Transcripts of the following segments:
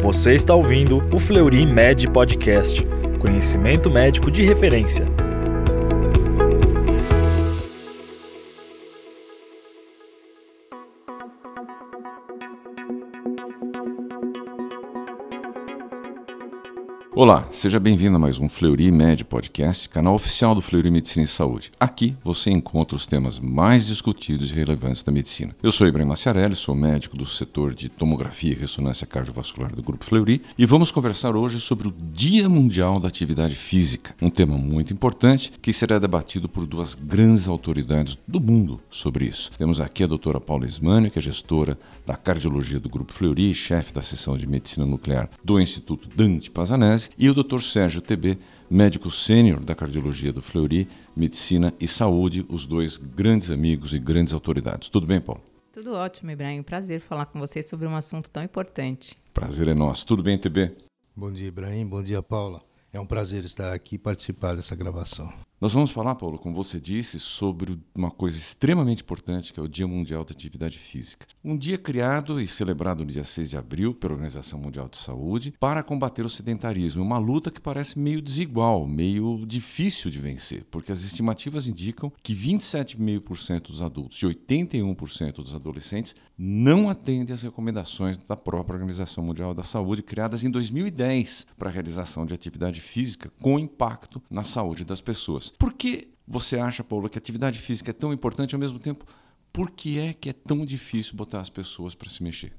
Você está ouvindo o Fleury Med Podcast. Conhecimento médico de referência. Olá, seja bem-vindo a mais um Fleury Med Podcast, canal oficial do Fleury Medicina e Saúde. Aqui você encontra os temas mais discutidos e relevantes da medicina. Eu sou Ibrahim Maciarelli, sou médico do setor de tomografia e ressonância cardiovascular do Grupo Fleury e vamos conversar hoje sobre o Dia Mundial da Atividade Física, um tema muito importante que será debatido por duas grandes autoridades do mundo sobre isso. Temos aqui a doutora Paula Ismânio, que é gestora da cardiologia do Grupo Fleury e chefe da seção de medicina nuclear do Instituto Dante Pazanese, e o Dr. Sérgio TB, médico sênior da cardiologia do Fleury, Medicina e Saúde, os dois grandes amigos e grandes autoridades. Tudo bem, Paulo? Tudo ótimo, Ibrahim. Prazer falar com vocês sobre um assunto tão importante. Prazer é nosso. Tudo bem, TB? Bom dia, Ibrahim. Bom dia, Paula. É um prazer estar aqui e participar dessa gravação. Nós vamos falar, Paulo, como você disse, sobre uma coisa extremamente importante, que é o Dia Mundial da Atividade Física. Um dia criado e celebrado no dia 6 de abril pela Organização Mundial de Saúde para combater o sedentarismo. Uma luta que parece meio desigual, meio difícil de vencer, porque as estimativas indicam que 27,5% dos adultos e 81% dos adolescentes não atendem às recomendações da própria Organização Mundial da Saúde, criadas em 2010 para a realização de atividade física com impacto na saúde das pessoas. Por que você acha, Paulo, que a atividade física é tão importante ao mesmo tempo? Por que é que é tão difícil botar as pessoas para se mexer?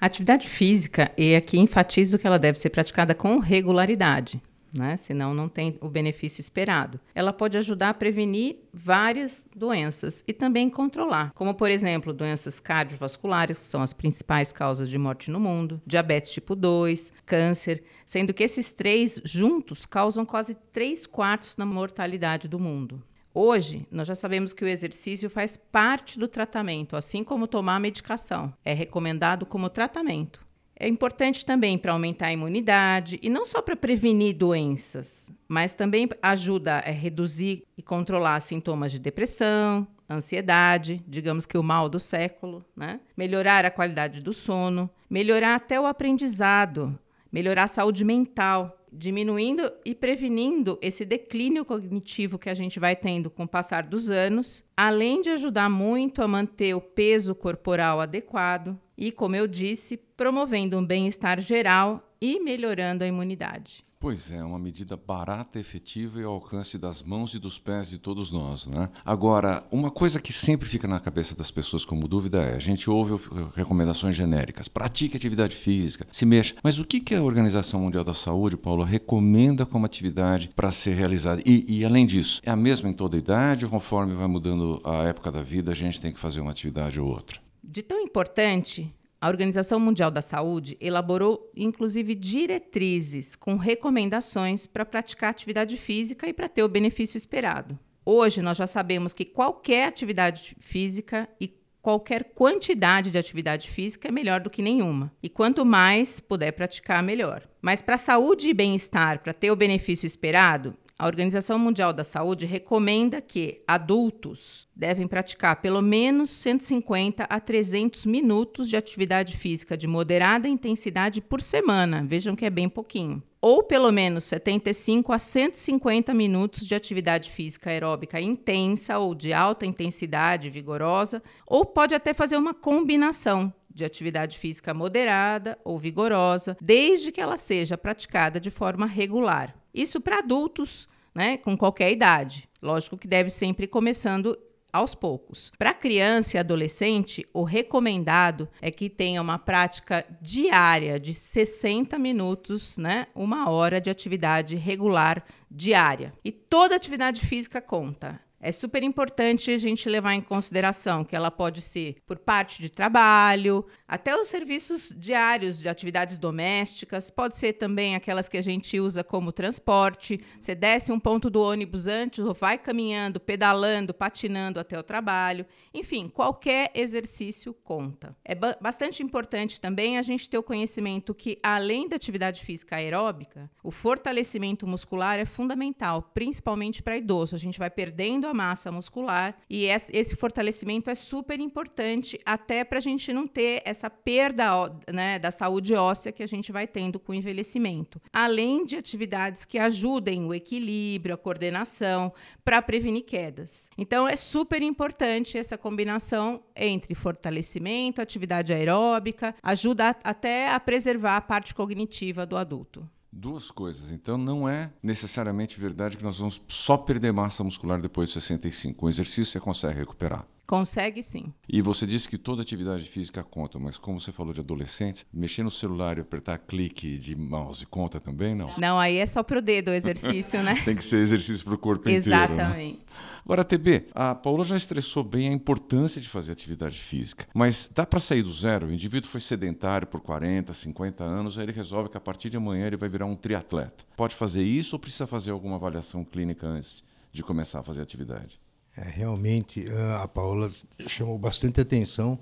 A atividade física, e aqui enfatizo que ela deve ser praticada com regularidade né? Senão não tem o benefício esperado. Ela pode ajudar a prevenir várias doenças e também controlar, como por exemplo, doenças cardiovasculares, que são as principais causas de morte no mundo, diabetes tipo 2, câncer, sendo que esses três juntos causam quase 3 quartos da mortalidade do mundo. Hoje, nós já sabemos que o exercício faz parte do tratamento, assim como tomar medicação. É recomendado como tratamento. É importante também para aumentar a imunidade e não só para prevenir doenças, mas também ajuda a reduzir e controlar sintomas de depressão, ansiedade, digamos que o mal do século, né? melhorar a qualidade do sono, melhorar até o aprendizado, melhorar a saúde mental, diminuindo e prevenindo esse declínio cognitivo que a gente vai tendo com o passar dos anos, além de ajudar muito a manter o peso corporal adequado e, como eu disse, promovendo um bem-estar geral e melhorando a imunidade. Pois é, uma medida barata, efetiva e ao alcance das mãos e dos pés de todos nós. Né? Agora, uma coisa que sempre fica na cabeça das pessoas como dúvida é: a gente ouve recomendações genéricas, pratique atividade física, se mexa. Mas o que, a Organização Mundial da Saúde, Paulo, recomenda como atividade para ser realizada? E, e, além disso, é a mesma em toda idade ou conforme vai mudando a época da vida, a gente tem que fazer uma atividade ou outra? De tão importante a Organização Mundial da Saúde elaborou, inclusive, diretrizes com recomendações para praticar atividade física e para ter o benefício esperado. Hoje, nós já sabemos que qualquer atividade física e qualquer quantidade de atividade física é melhor do que nenhuma. E quanto mais puder praticar, melhor. Mas para saúde e bem-estar, para ter o benefício esperado, a Organização Mundial da Saúde recomenda que adultos devem praticar pelo menos 150 a 300 minutos de atividade física de moderada intensidade por semana. Vejam que é bem pouquinho. Ou pelo menos 75 a 150 minutos de atividade física aeróbica intensa ou de alta intensidade vigorosa, ou pode até fazer uma combinação de atividade física moderada ou vigorosa, desde que ela seja praticada de forma regular. Isso para adultos, né, com qualquer idade. Lógico que deve sempre começando aos poucos. Para criança e adolescente, o recomendado é que tenha uma prática diária de 60 minutos, né, uma hora de atividade regular diária. E toda atividade física conta. É super importante a gente levar em consideração que ela pode ser por parte de trabalho, até os serviços diários de atividades domésticas, pode ser também aquelas que a gente usa como transporte. Você desce um ponto do ônibus antes ou vai caminhando, pedalando, patinando até o trabalho. Enfim, qualquer exercício conta. É ba bastante importante também a gente ter o conhecimento que, além da atividade física aeróbica, o fortalecimento muscular é fundamental, principalmente para idoso. A gente vai perdendo a massa muscular e esse fortalecimento é super importante até para a gente não ter essa perda né, da saúde óssea que a gente vai tendo com o envelhecimento. Além de atividades que ajudem o equilíbrio, a coordenação, para prevenir quedas. Então é super importante essa combinação entre fortalecimento, atividade aeróbica, ajuda até a preservar a parte cognitiva do adulto. Duas coisas. Então, não é necessariamente verdade que nós vamos só perder massa muscular depois de 65. Com exercício, você consegue recuperar. Consegue sim. E você disse que toda atividade física conta, mas como você falou de adolescentes, mexer no celular e apertar clique de mouse conta também, não? Não, aí é só pro dedo o exercício, né? Tem que ser exercício para o corpo Exatamente. inteiro. Exatamente. Né? Agora, TB, a Paula já estressou bem a importância de fazer atividade física, mas dá para sair do zero? O indivíduo foi sedentário por 40, 50 anos, aí ele resolve que a partir de amanhã ele vai virar um triatleta. Pode fazer isso ou precisa fazer alguma avaliação clínica antes de começar a fazer atividade? É, realmente, a Paula chamou bastante atenção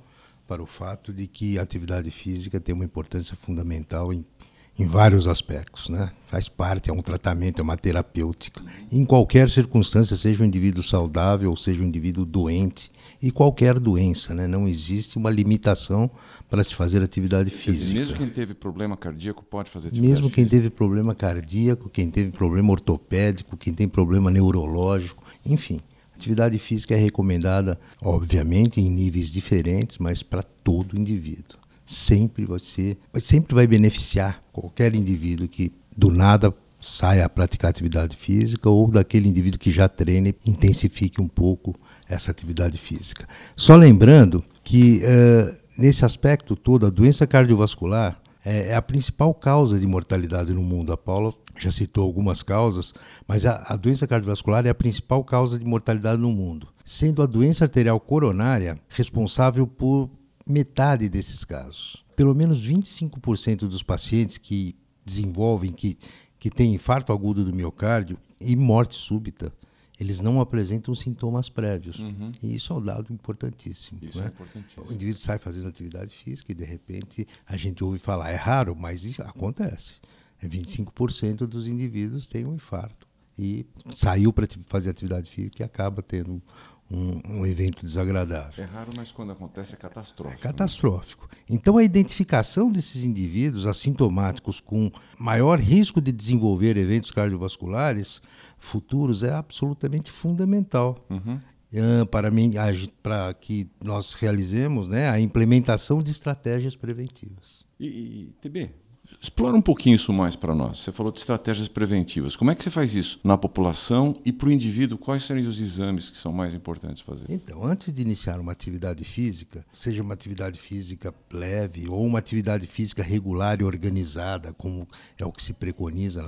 para o fato de que a atividade física tem uma importância fundamental em, em vários aspectos. Né? Faz parte, é um tratamento, é uma terapêutica. Em qualquer circunstância, seja um indivíduo saudável ou seja um indivíduo doente, e qualquer doença, né? não existe uma limitação para se fazer atividade física. Mesmo quem teve problema cardíaco pode fazer atividade Mesmo quem física. teve problema cardíaco, quem teve problema ortopédico, quem tem problema neurológico, enfim. Atividade física é recomendada, obviamente, em níveis diferentes, mas para todo indivíduo. Sempre ser, sempre vai beneficiar qualquer indivíduo que do nada saia a praticar atividade física ou daquele indivíduo que já treina e intensifique um pouco essa atividade física. Só lembrando que uh, nesse aspecto todo, a doença cardiovascular é, é a principal causa de mortalidade no mundo. A Paula já citou algumas causas, mas a, a, doença cardiovascular é a principal causa de mortalidade no mundo, sendo a doença arterial coronária responsável por metade desses casos. Pelo menos 25% dos pacientes que desenvolvem, que, que têm infarto agudo do miocárdio e morte súbita, eles não apresentam sintomas prévios. Uhum. E isso é um dado importantíssimo. Isso né? é importantíssimo. O indivíduo sai fazendo atividade física e, de repente, a gente ouve falar. É raro, mas isso acontece. É 25% dos indivíduos têm um infarto. E saiu para fazer atividade física e acaba tendo um, um, evento desagradável. É raro, mas quando acontece é catastrófico. É catastrófico. Né? Então, a identificação desses indivíduos assintomáticos com maior risco de desenvolver eventos cardiovasculares futuros é absolutamente fundamental. Uhum. Uh, para, mim, para que nós realizemos né, a implementação de estratégias preventivas. E, e TB, Explora um pouquinho isso mais para nós. Você falou de estratégias preventivas. Como é que você faz isso na população e para o indivíduo? Quais seriam os exames que são mais importantes fazer? Então, antes de iniciar uma atividade física, seja uma atividade física leve ou uma atividade física regular e organizada, como é o que se preconiza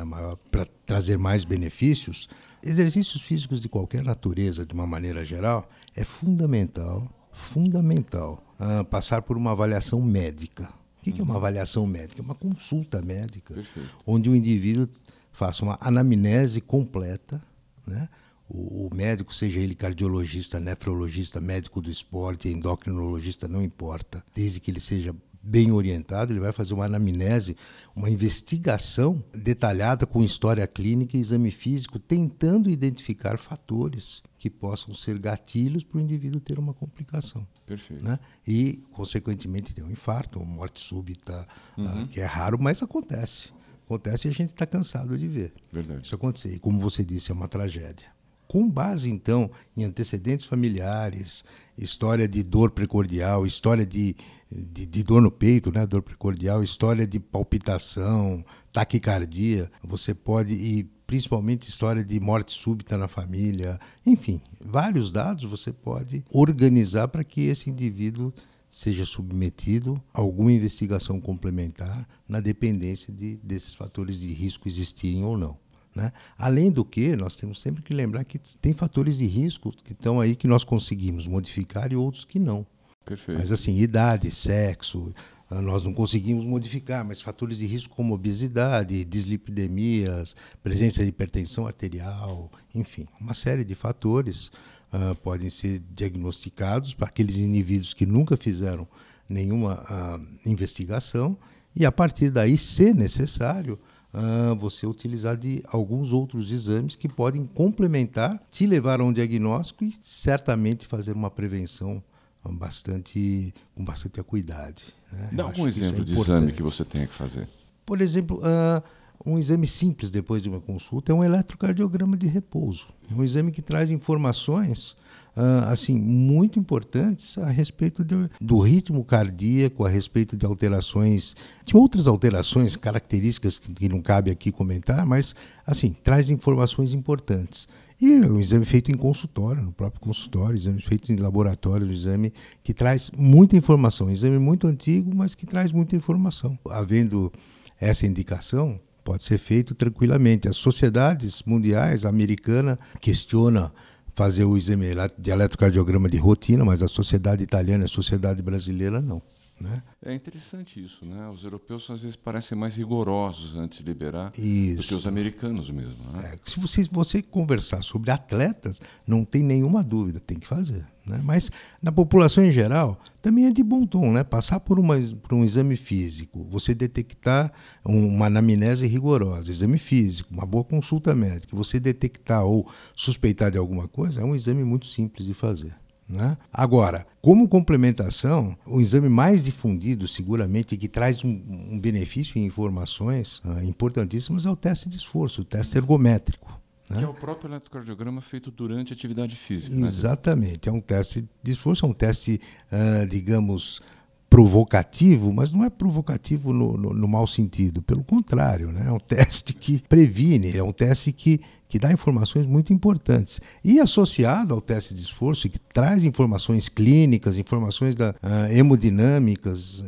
para trazer mais benefícios, exercícios físicos de qualquer natureza, de uma maneira geral, é fundamental, fundamental uh, passar por uma avaliação médica o que, é uma avaliação médica? É uma consulta médica, Perfeito. onde o indivíduo faça uma anamnese completa, né? O, o, médico, seja ele cardiologista, nefrologista, médico do esporte, endocrinologista, não importa, desde que ele seja bem orientado, ele vai fazer uma anamnese, uma investigação detalhada com história clínica e exame físico, tentando identificar fatores que possam ser gatilhos para o indivíduo ter uma complicação. Perfeito. Né? E, consequentemente, ter um infarto, uma morte súbita, uhum. uh, que é raro, mas acontece. Acontece e a gente está cansado de ver Verdade. isso acontecer. E, como você disse, é uma tragédia. Com base, então, em antecedentes familiares, história de dor precordial, história de, de, de, dor no peito, né? dor precordial, história de palpitação, taquicardia, você pode, e principalmente história de morte súbita na família, enfim, vários dados você pode organizar para que esse indivíduo seja submetido a alguma investigação complementar na dependência de, desses fatores de risco existirem ou não. Né? Além do que, nós temos sempre que lembrar que tem fatores de risco que estão aí que nós conseguimos modificar e outros que não. Perfeito. Mas assim, idade, sexo, ah, nós não conseguimos modificar, mas fatores de risco como obesidade, dislipidemias, presença de hipertensão arterial, enfim, uma série de fatores uh, podem ser diagnosticados para aqueles indivíduos que nunca fizeram nenhuma uh, investigação e a partir daí, se necessário, uh, você utilizar de alguns outros exames que podem complementar, te levar a um diagnóstico e certamente fazer uma prevenção bastante com bastante acuidade. Né? Dá algum é exemplo é de exame que você tenha que fazer. Por exemplo, uh, um exame simples depois de uma consulta é um eletrocardiograma de repouso. É um exame que traz informações uh, assim muito importantes a respeito de, do ritmo cardíaco, a respeito de alterações, de outras alterações, características que, que não cabe aqui comentar, mas assim traz informações importantes. E é um exame feito em consultório, no próprio consultório, exame feito em laboratório, um exame que traz muita informação. Um exame muito antigo, mas que traz muita informação. Havendo essa indicação, pode ser feito tranquilamente. As sociedades mundiais, a americana questiona fazer o exame eletrocardiograma de rotina, mas a sociedade italiana e a sociedade brasileira não. Né? É interessante isso, né? Os europeus às vezes parecem mais rigorosos antes de liberar isso. do que os americanos mesmo. Né? É, se você, você conversar sobre atletas, não tem nenhuma dúvida, tem que fazer. Né? Mas na população em geral, também é de bom tom, né? Passar por, uma, por um exame físico, você detectar uma anamnese rigorosa, exame físico, uma boa consulta médica, você detectar ou suspeitar de alguma coisa, é um exame muito simples de fazer. Né? Agora, como complementação, o exame mais difundido, seguramente, que traz um, um benefício em informações uh, importantíssimas, é o teste de esforço, o teste ergométrico. Né? Que é o próprio eletrocardiograma feito durante a atividade física. Né? Exatamente. Né? É um teste de esforço, é um teste, uh, digamos, provocativo, mas não é provocativo no, no, no mau sentido. Pelo contrário, né? é um teste que previne, é um teste que que dá informações muito importantes. E associado ao teste de esforço, que traz informações clínicas, informações da, uh, hemodinâmicas,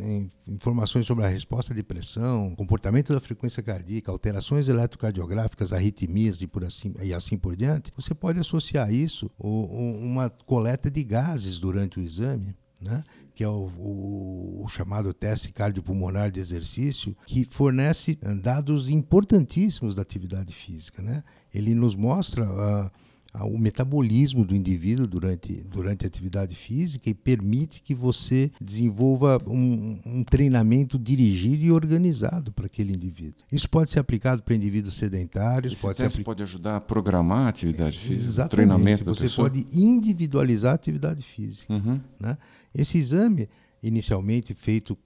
informações sobre a resposta de pressão, comportamento da frequência cardíaca, alterações eletrocardiográficas, arritmias e, por assim, e assim por diante, você pode associar isso a uma coleta de gases durante o exame. Né? Que é o, o, o, chamado teste cardiopulmonar de exercício, que fornece dados importantíssimos da atividade física. Né? Ele nos mostra uh, o metabolismo do indivíduo durante, durante a atividade física e permite que você desenvolva um, um treinamento dirigido e organizado para aquele indivíduo. Isso pode ser aplicado para indivíduos sedentários. Esse pode teste pode ajudar a programar a atividade física, Exatamente. treinamento da Você pessoa? pode individualizar a atividade física. Uhum. Né? Esse exame, inicialmente feito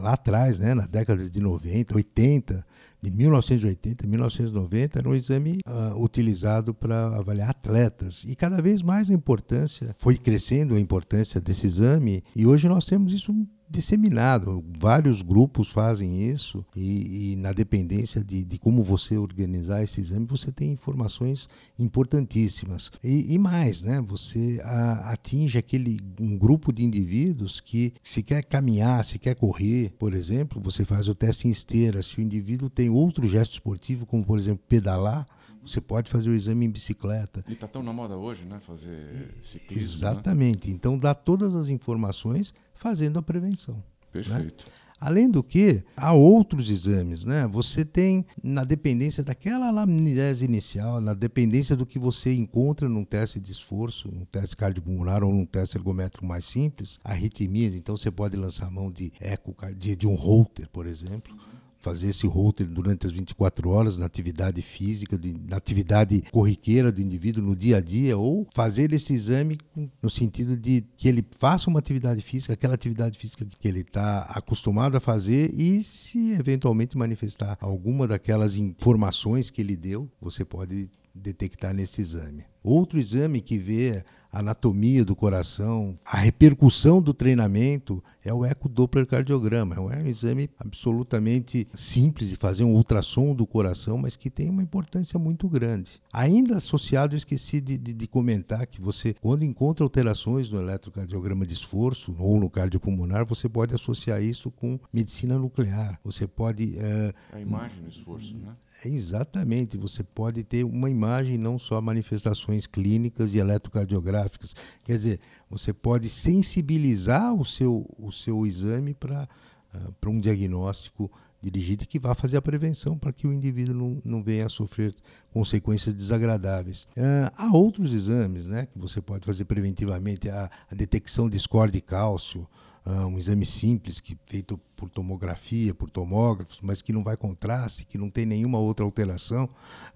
lá atrás, né, na década de 90, 80, de 1980 1990, era um exame uh, utilizado para avaliar atletas. E cada vez mais a importância, foi crescendo a importância desse exame, e hoje nós temos isso disseminado. Vários grupos fazem isso e, e na dependência de, de, como você organizar esse exame, você tem informações importantíssimas. E, e mais, né? Você a, atinge aquele um grupo de indivíduos que se quer caminhar, se quer correr, por exemplo, você faz o teste em esteira. Se o indivíduo tem outro gesto esportivo, como por exemplo pedalar, você pode fazer o exame em bicicleta. E está tão na moda hoje, né? Fazer ciclismo. Né? Exatamente. Né? Então dá todas as informações fazendo a prevenção. Perfeito. Né? Além do que, há outros exames, né? Você tem, na dependência daquela anamnese inicial, na dependência do que você encontra num teste de esforço, num teste cardiopulmonar ou num teste ergométrico mais simples, arritmias, então você pode lançar mão de eco, de, de um Holter, por exemplo fazer esse holter durante as 24 horas na atividade física, na atividade corriqueira do indivíduo no dia a dia, ou fazer esse exame no sentido de que ele faça uma atividade física, aquela atividade física que ele está acostumado a fazer e se eventualmente manifestar alguma daquelas informações que ele deu, você pode detectar nesse exame. Outro exame que vê anatomia do coração, a repercussão do treinamento é o ecodopplercardiograma. É um exame absolutamente simples de fazer, um ultrassom do coração, mas que tem uma importância muito grande. Ainda associado, eu esqueci de, de, de comentar que você, quando encontra alterações no eletrocardiograma de esforço ou no cardiopulmonar, você pode associar isso com medicina nuclear. Você pode... Uh, a imagem do esforço, né? Exatamente, você pode ter uma imagem, não só manifestações clínicas e eletrocardiográficas. Quer dizer, você pode sensibilizar o seu, o seu exame para uh, um diagnóstico dirigido que vá fazer a prevenção para que o indivíduo não, não venha a sofrer consequências desagradáveis. Uh, há outros exames né, que você pode fazer preventivamente, a, a detecção de score de cálcio, uh, um exame simples que feito por tomografia, por tomógrafos, mas que não vai contraste, que não tem nenhuma outra alteração,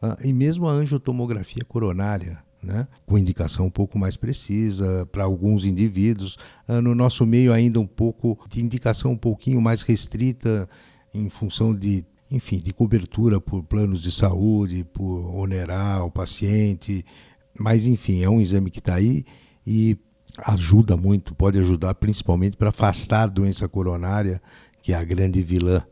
uh, e mesmo a angiotomografia coronária, né, com indicação um pouco mais precisa para alguns indivíduos. Uh, no nosso meio ainda um pouco de indicação um pouquinho mais restrita em função de, enfim, de cobertura por planos de saúde, por onerar o paciente. Mas enfim, é um exame que está aí e ajuda muito, pode ajudar principalmente para afastar a doença coronária, que é a grande vilã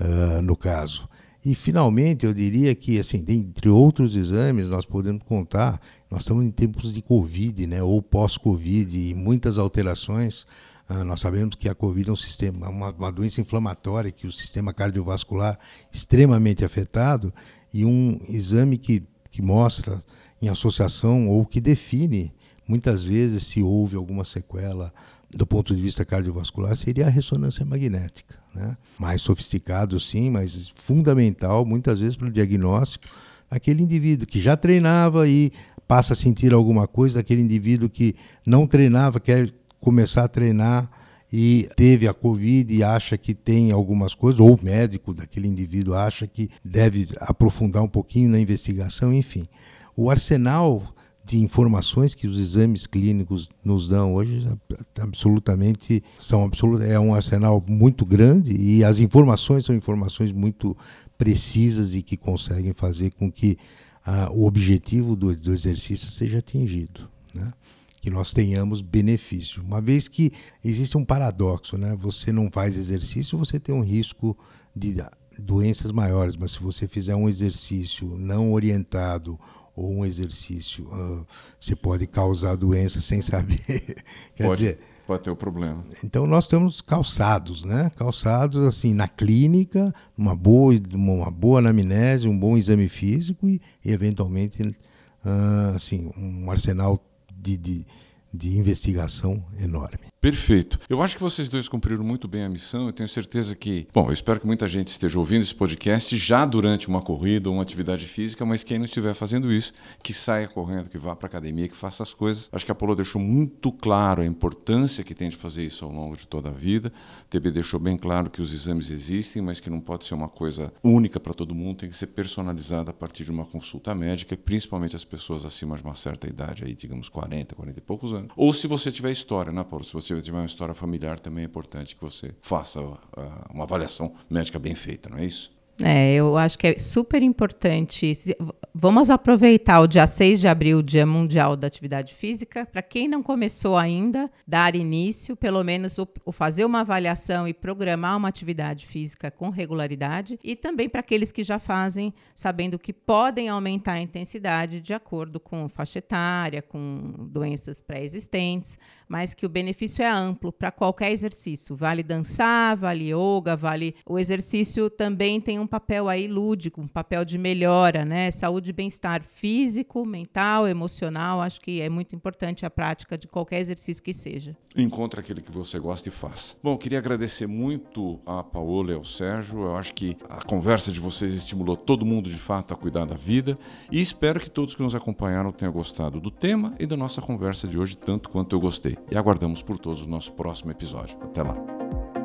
uh, no caso. E finalmente eu diria que, assim, entre outros exames, nós podemos contar nós estamos em tempos de Covid, né, ou pós-Covid, e muitas alterações. Uh, nós sabemos que a Covid é um sistema, uma, uma doença inflamatória, que o sistema cardiovascular extremamente afetado, e um exame que, que mostra em associação ou que define muitas vezes se houve alguma sequela do ponto de vista cardiovascular seria a ressonância magnética, né? Mais sofisticado sim, mas fundamental muitas vezes para o diagnóstico aquele indivíduo que já treinava e passa a sentir alguma coisa, aquele indivíduo que não treinava, quer começar a treinar e teve a Covid e acha que tem algumas coisas, ou o médico daquele indivíduo acha que deve aprofundar um pouquinho na investigação, enfim. O arsenal de informações que os exames clínicos nos dão hoje absolutamente são absolut, é um arsenal muito grande e as informações são informações muito precisas e que conseguem fazer com que ah, o objetivo do, do, exercício seja atingido, né? que nós tenhamos benefício. Uma vez que existe um paradoxo, né? você não faz exercício, você tem um risco de doenças maiores, mas se você fizer um exercício não orientado ou um exercício, uh, você pode causar doença sem saber. Quer pode. dizer, Pode ter o problema. Então nós estamos calçados, né? Calçados assim na clínica, uma boa, uma boa anamnese, um bom exame físico e, e eventualmente uh, assim um arsenal de, de, de investigação enorme. Perfeito. Eu acho que vocês dois cumpriram muito bem a missão. Eu tenho certeza que. Bom, eu espero que muita gente esteja ouvindo esse podcast já durante uma corrida ou uma atividade física, mas quem não estiver fazendo isso, que saia correndo, que vá para a academia, que faça as coisas. Acho que a Apolo deixou muito claro a importância que tem de fazer isso ao longo de toda a vida. A TB deixou bem claro que os exames existem, mas que não pode ser uma coisa única para todo mundo, tem que ser personalizada a partir de uma consulta médica, principalmente as pessoas acima de uma certa idade, aí, digamos 40, 40 e poucos anos. Ou se você tiver história, né, Paulo? Se você se tiver uma história familiar, também é importante que você faça uh, uma avaliação médica bem feita, não é isso? É, eu acho que é super importante. Vamos aproveitar o dia 6 de abril, Dia Mundial da Atividade Física. Para quem não começou ainda, dar início, pelo menos o, o, fazer uma avaliação e programar uma atividade física com regularidade. E também para aqueles que já fazem, sabendo que podem aumentar a intensidade de acordo com faixa etária, com doenças pré-existentes, mas que o benefício é amplo para qualquer exercício. Vale dançar, vale yoga, vale. O exercício também tem um papel aí lúdico, um papel de melhora, né? Saúde e bem-estar físico, mental, emocional. Acho que é muito importante a prática de qualquer exercício que seja. Encontre aquele que você gosta e faça. Bom, queria agradecer muito a Paola e ao Sérgio. Eu acho que a conversa de vocês estimulou todo mundo de fato a cuidar da vida e espero que todos que nos acompanharam tenham gostado do tema e da nossa conversa de hoje tanto quanto eu gostei. E aguardamos por todos o nosso próximo episódio. Até lá.